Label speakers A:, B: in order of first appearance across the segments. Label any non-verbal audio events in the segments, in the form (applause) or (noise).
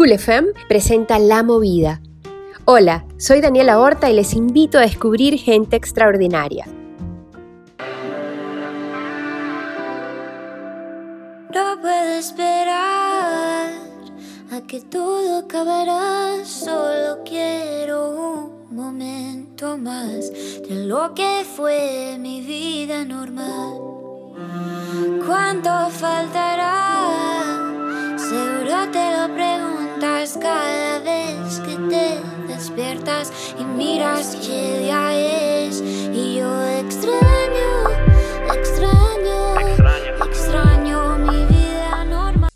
A: Cool FM presenta La Movida. Hola, soy Daniela Horta y les invito a descubrir gente extraordinaria.
B: No puedo esperar a que todo acabará, solo quiero un momento más de lo que fue mi vida normal. ¿Cuánto faltará? Seguro te lo cada vez que te despiertas y miras qué día es. Y yo extraño, extraño, extraño mi vida normal.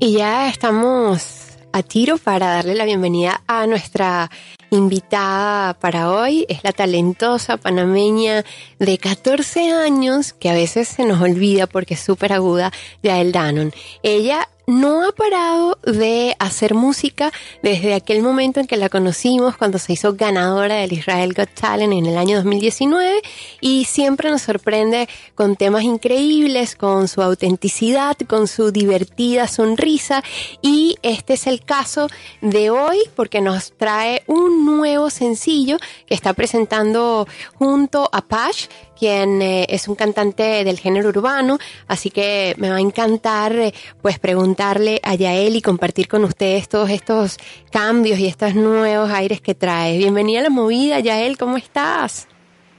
A: Y ya estamos a tiro para darle la bienvenida a nuestra invitada para hoy. Es la talentosa panameña de 14 años, que a veces se nos olvida porque es súper aguda, Yael Danon. Ella no ha parado de hacer música desde aquel momento en que la conocimos, cuando se hizo ganadora del Israel Got Talent en el año 2019 y siempre nos sorprende con temas increíbles, con su autenticidad, con su divertida sonrisa y este es el caso de hoy porque nos trae un nuevo sencillo que está presentando junto a Pash quien eh, es un cantante del género urbano, así que me va a encantar eh, pues preguntarle a Yael y compartir con ustedes todos estos cambios y estos nuevos aires que trae. Bienvenida a la movida, Yael, ¿cómo estás?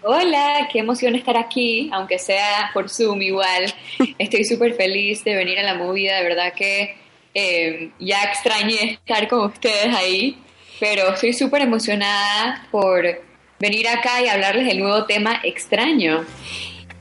C: Hola, qué emoción estar aquí, aunque sea por Zoom igual. (laughs) Estoy súper feliz de venir a la movida, de verdad que eh, ya extrañé estar con ustedes ahí, pero estoy súper emocionada por venir acá y hablarles del nuevo tema extraño.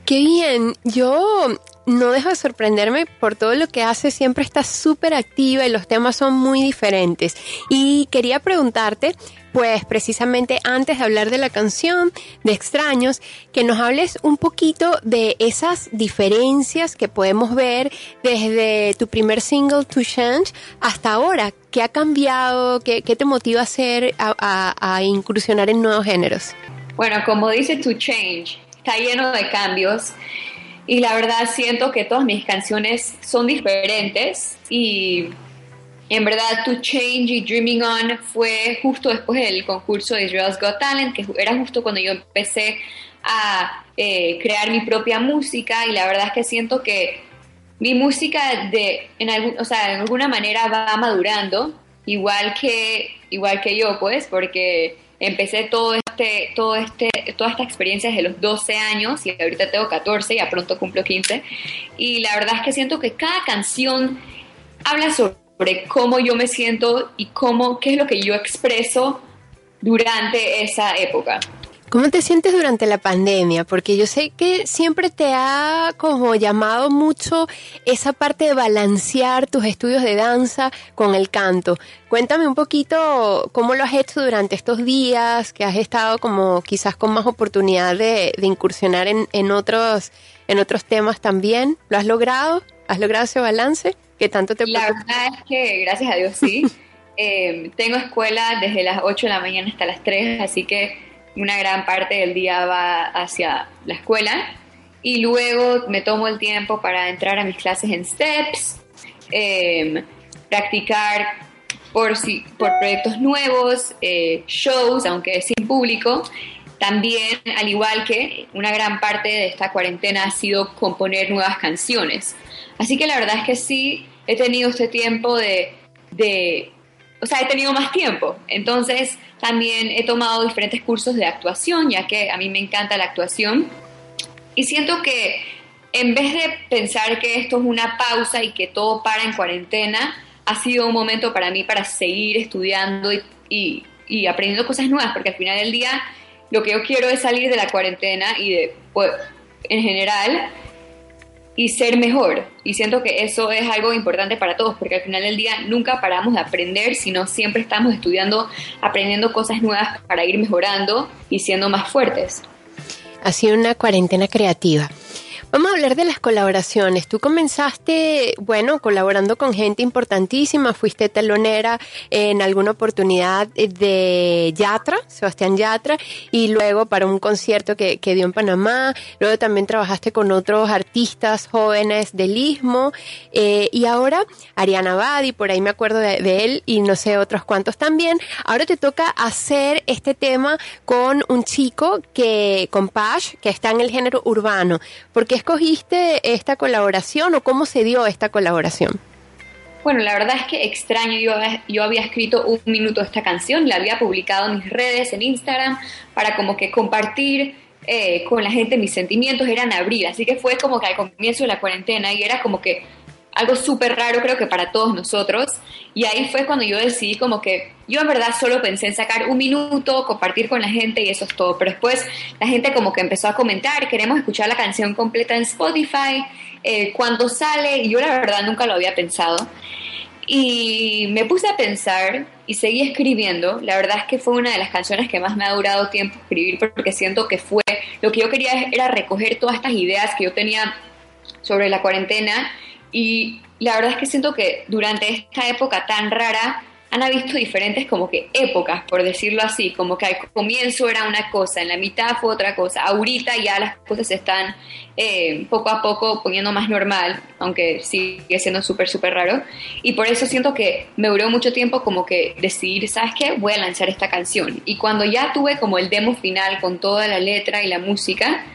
A: Qué bien, yo no dejo de sorprenderme por todo lo que hace, siempre está súper activa y los temas son muy diferentes. Y quería preguntarte, pues precisamente antes de hablar de la canción de Extraños, que nos hables un poquito de esas diferencias que podemos ver desde tu primer single To Change hasta ahora. ¿Qué ha cambiado? ¿Qué, te motiva a hacer, a, a incursionar en nuevos géneros?
C: Bueno, como dice To Change, está lleno de cambios y la verdad siento que todas mis canciones son diferentes y en verdad To Change y Dreaming On fue justo después del concurso de Israel's Got Talent, que era justo cuando yo empecé a eh, crear mi propia música y la verdad es que siento que mi música de, en, algún, o sea, en alguna manera va madurando, igual que, igual que yo, pues, porque empecé todo este, todo este, toda esta experiencia desde los 12 años y ahorita tengo 14, ya pronto cumplo 15. Y la verdad es que siento que cada canción habla sobre cómo yo me siento y cómo, qué es lo que yo expreso durante esa época.
A: ¿Cómo te sientes durante la pandemia? Porque yo sé que siempre te ha como llamado mucho esa parte de balancear tus estudios de danza con el canto. Cuéntame un poquito cómo lo has hecho durante estos días, que has estado como quizás con más oportunidad de, incursionar en, otros, en otros temas también. ¿Lo has logrado? ¿Has logrado ese balance? ¿Qué tanto te
C: La verdad es que gracias a Dios sí. (laughs) Eh, tengo escuela desde las 8 de la mañana hasta las 3, así que una gran parte del día va hacia la escuela y luego me tomo el tiempo para entrar a mis clases en STEPS, em, practicar por, por proyectos nuevos, eh, shows, aunque sin público. También, al igual que una gran parte de esta cuarentena ha sido componer nuevas canciones. Así que la verdad es que sí, he tenido este tiempo de, de o sea, he tenido más tiempo. Entonces, también he tomado diferentes cursos de actuación, ya que a mí me encanta la actuación. Y siento que en vez de pensar que esto es una pausa y que todo para en cuarentena, ha sido un momento para mí para seguir estudiando y, y, aprendiendo cosas nuevas, porque al final del día lo que yo quiero es salir de la cuarentena y de, pues, en general, y ser mejor. Y siento que eso es algo importante para todos, porque al final del día nunca paramos de aprender, sino siempre estamos estudiando, aprendiendo cosas nuevas para ir mejorando y siendo más fuertes.
A: Ha sido una cuarentena creativa. Vamos a hablar de las colaboraciones. Tú comenzaste, bueno, colaborando con gente importantísima, fuiste telonera en alguna oportunidad de Yatra, Sebastián Yatra, y luego para un concierto que, que dio en Panamá, luego también trabajaste con otros artistas jóvenes del Istmo, eh, y ahora Ariana Badi, por ahí me acuerdo de, de él, y no sé otros cuantos también. Ahora te toca hacer este tema con un chico que, con Pash, que está en el género urbano. ¿Por escogiste esta colaboración o cómo se dio esta colaboración?
C: Bueno, la verdad es que extraño, yo, yo había escrito un minuto esta canción, la había publicado en mis redes, en Instagram, para como que compartir eh, con la gente mis sentimientos, era en abril, así que fue como que al comienzo de la cuarentena y era como que algo súper raro creo que para todos nosotros. Y ahí fue cuando yo decidí como que yo en verdad solo pensé en sacar un minuto, compartir con la gente y eso es todo. Pero después la gente como que empezó a comentar, queremos escuchar la canción completa en Spotify, eh, cuando sale, yo la verdad nunca lo había pensado. Y me puse a pensar y seguí escribiendo. La verdad es que fue una de las canciones que más me ha durado tiempo escribir porque siento que fue lo que yo quería era recoger todas estas ideas que yo tenía sobre la cuarentena y la verdad es que siento que durante esta época tan rara han visto diferentes como que épocas, por decirlo así, como que al comienzo era una cosa, en la mitad fue otra cosa, ahorita ya las cosas se están eh, poco a poco poniendo más normal, aunque sigue siendo súper, súper raro, y por eso siento que me duró mucho tiempo como que decidir, ¿sabes qué? Voy a lanzar esta canción, y cuando ya tuve como el demo final con toda la letra y la música,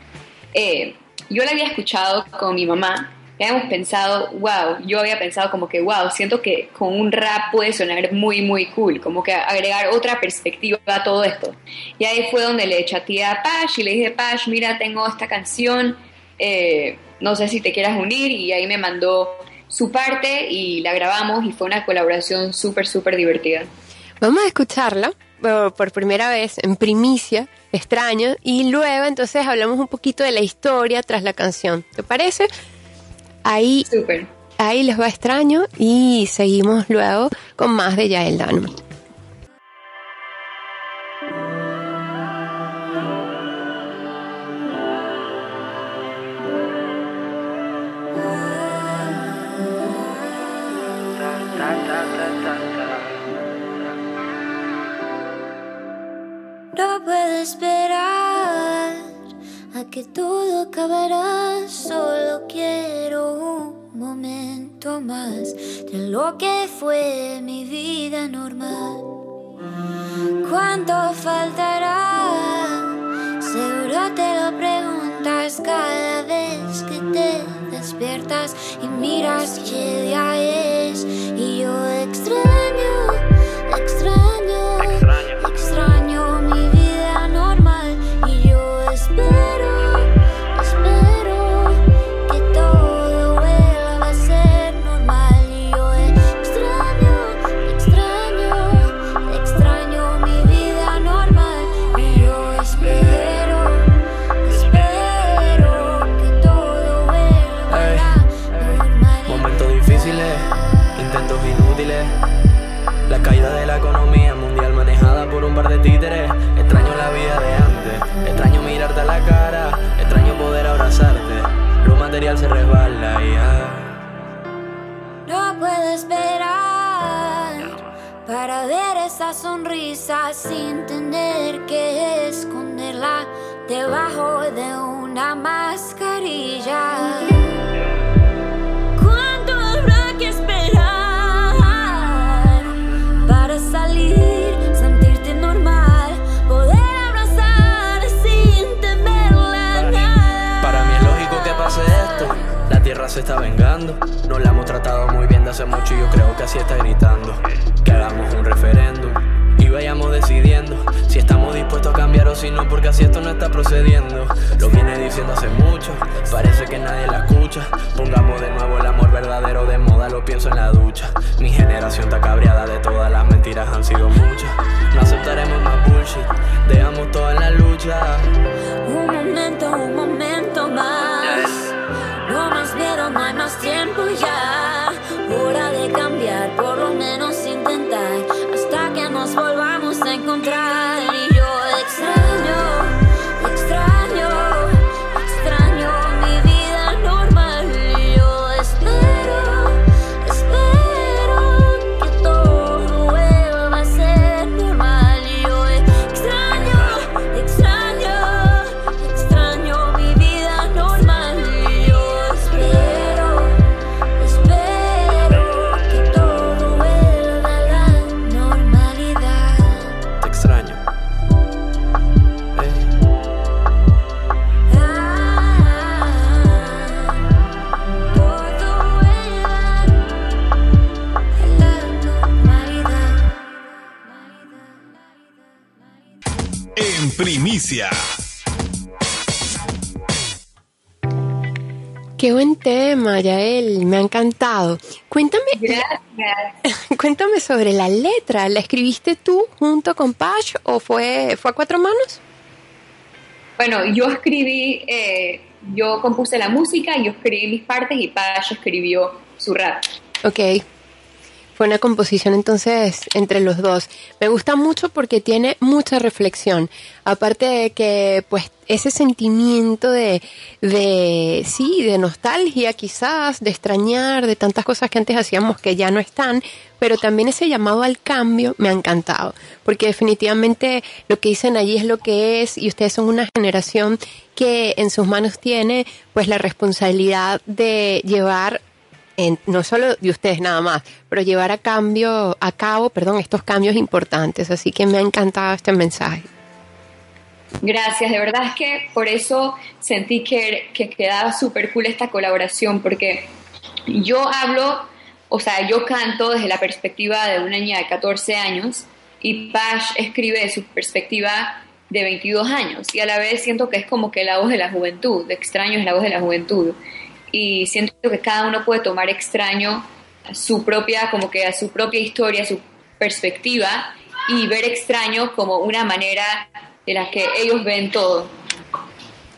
C: eh, yo la había escuchado con mi mamá, habíamos pensado, wow, yo había pensado como que, wow, siento que con un rap puede sonar muy, muy cool, como que agregar otra perspectiva a todo esto. Y ahí fue donde le chateé a Pash y le dije, Pash, mira, tengo esta canción, eh, no sé si te quieras unir, y ahí me mandó su parte y la grabamos y fue una colaboración súper, súper divertida.
A: Vamos a escucharla por primera vez en primicia, extraño, y luego entonces hablamos un poquito de la historia tras la canción. ¿Te parece? Ahí, ahí les va extraño y seguimos luego con más de Yael Dano.
B: Que todo acabará, solo quiero un momento más de lo que fue mi vida normal. ¿Cuánto faltará? Seguro te lo preguntas cada vez que te despiertas y miras qué día es.
D: Material se resbala ya.
B: No puedo esperar para ver esa sonrisa sin tener que esconderla debajo de una mascarilla.
D: Se está vengando. Nos la hemos tratado muy bien de hace mucho y yo creo que así está gritando. Que hagamos un referéndum y vayamos decidiendo si estamos dispuestos a cambiar o si no, porque así esto no está procediendo. Lo viene diciendo hace mucho, parece que nadie la escucha. Pongamos de nuevo el amor verdadero de moda, lo pienso en la ducha. Mi generación está cabreada de todas las mentiras, han sido muchas. No aceptaremos más bullshit, dejamos todo en la lucha.
E: En primicia.
A: Qué buen tema, Yael, me ha encantado. Cuéntame, (laughs) cuéntame sobre la letra. ¿La escribiste tú junto con Pash o fue, fue a cuatro manos?
C: Bueno, yo escribí, eh, yo compuse la música, yo escribí mis partes y Pash escribió su rap.
A: Ok. Fue una composición entonces entre los dos. Me gusta mucho porque tiene mucha reflexión. Aparte de que, pues, ese sentimiento de, de, sí, de nostalgia quizás, de extrañar, de tantas cosas que antes hacíamos que ya no están, pero también ese llamado al cambio me ha encantado, porque definitivamente lo que dicen allí es lo que es y ustedes son una generación que en sus manos tiene pues la responsabilidad de llevar no solo de ustedes nada más, pero llevar a cambio, a cabo, perdón, estos cambios importantes. Así que me ha encantado este mensaje.
C: Gracias, de verdad es que por eso sentí que, que quedaba súper cool esta colaboración, porque yo hablo, o sea, yo canto desde la perspectiva de una niña de 14 años y Pash escribe de su perspectiva de 22 años y a la vez siento que es como que la voz de la juventud, de extraño es la voz de la juventud y siento que cada uno puede tomar extraño su propia, como que a su propia historia, su perspectiva y ver extraño como una manera de la que ellos ven todo.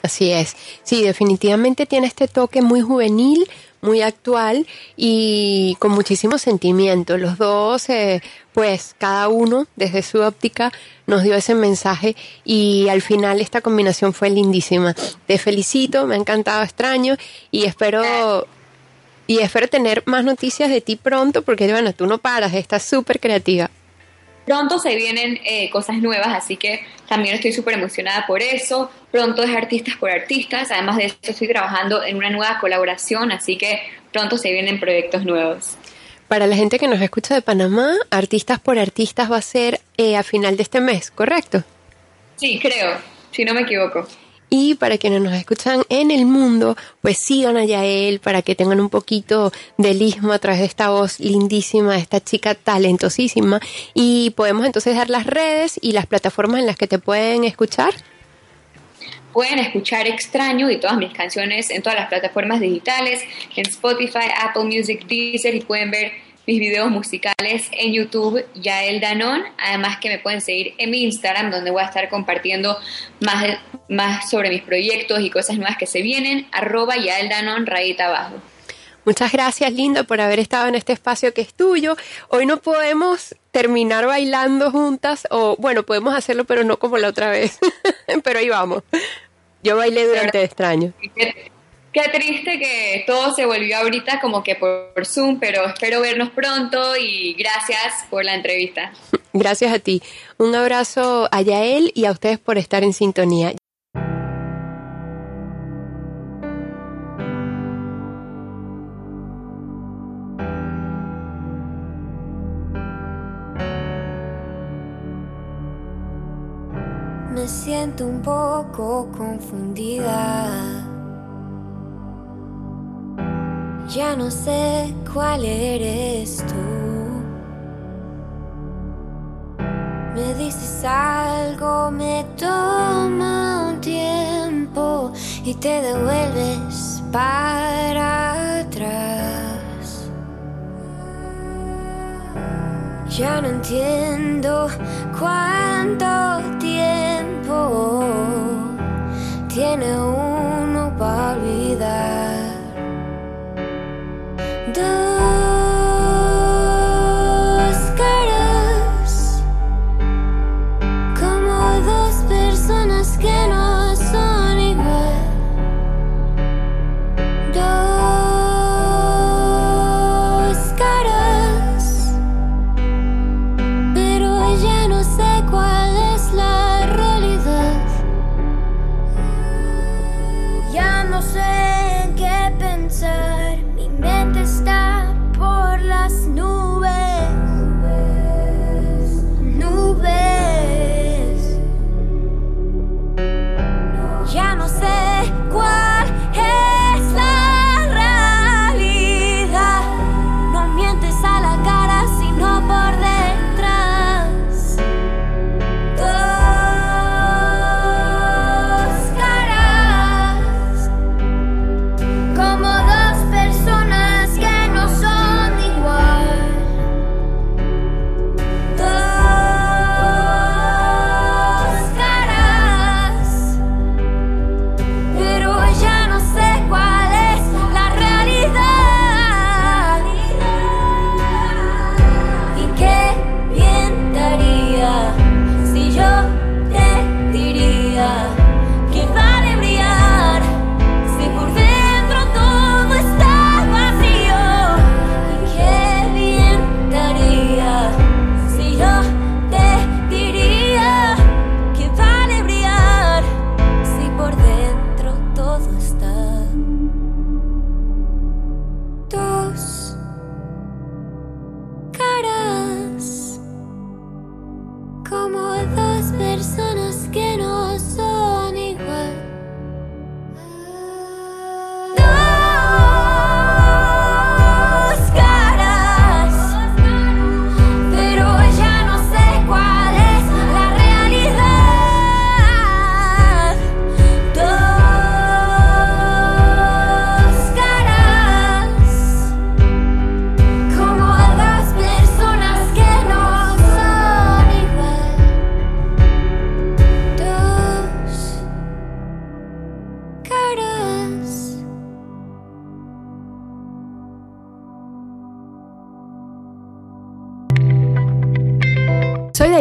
A: Así es. Sí, definitivamente tiene este toque muy juvenil, muy actual y con muchísimo sentimiento. Los dos, eh, pues cada uno desde su óptica nos dio ese mensaje y al final esta combinación fue lindísima. Te felicito, me ha encantado extraño y espero y espero tener más noticias de ti pronto porque bueno, tú no paras, estás súper creativa.
C: Pronto se vienen eh, cosas nuevas, así que también estoy súper emocionada por eso. Pronto es Artistas por Artistas, además de eso estoy trabajando en una nueva colaboración, así que pronto se vienen proyectos nuevos.
A: Para la gente que nos escucha de Panamá, Artistas por Artistas va a ser eh, a final de este mes, ¿correcto?
C: Sí, creo, si no me equivoco.
A: Y para quienes nos escuchan en el mundo, pues sigan a Yael para que tengan un poquito de lismo a través de esta voz lindísima, de esta chica talentosísima. Y podemos entonces dar las redes y las plataformas en las que te pueden escuchar.
C: Pueden escuchar Extraño y todas mis canciones en todas las plataformas digitales, en Spotify, Apple Music, Deezer y pueden ver mis videos musicales en YouTube, Yael Danon. Además que me pueden seguir en mi Instagram, donde voy a estar compartiendo más, más sobre mis proyectos y cosas nuevas que se vienen, arroba Yael Danon, rayita abajo.
A: Muchas gracias, Linda, por haber estado en este espacio que es tuyo. Hoy no podemos terminar bailando juntas, o bueno, podemos hacerlo, pero no como la otra vez. (laughs) pero ahí vamos. Yo bailé durante extraño.
C: Qué triste que todo se volvió ahorita como que por Zoom, pero espero vernos pronto y gracias por la entrevista.
A: Gracias a ti. Un abrazo a Yael y a ustedes por estar en sintonía.
B: Me siento un poco confundida ya no sé cuál eres tú. Me dices algo, me toma un tiempo y te devuelves para atrás. Ya no entiendo cuánto tiempo tiene uno こ
A: も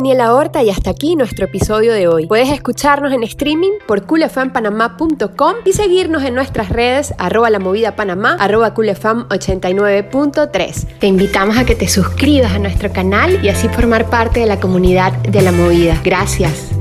A: Daniela Horta y hasta aquí nuestro episodio de hoy. Puedes escucharnos en streaming por coolfmpanamá.com y seguirnos en nuestras redes arroba la movida panamá, arroba coolfm89.3. Te invitamos a que te suscribas a nuestro canal y así formar parte de la comunidad de la movida. Gracias.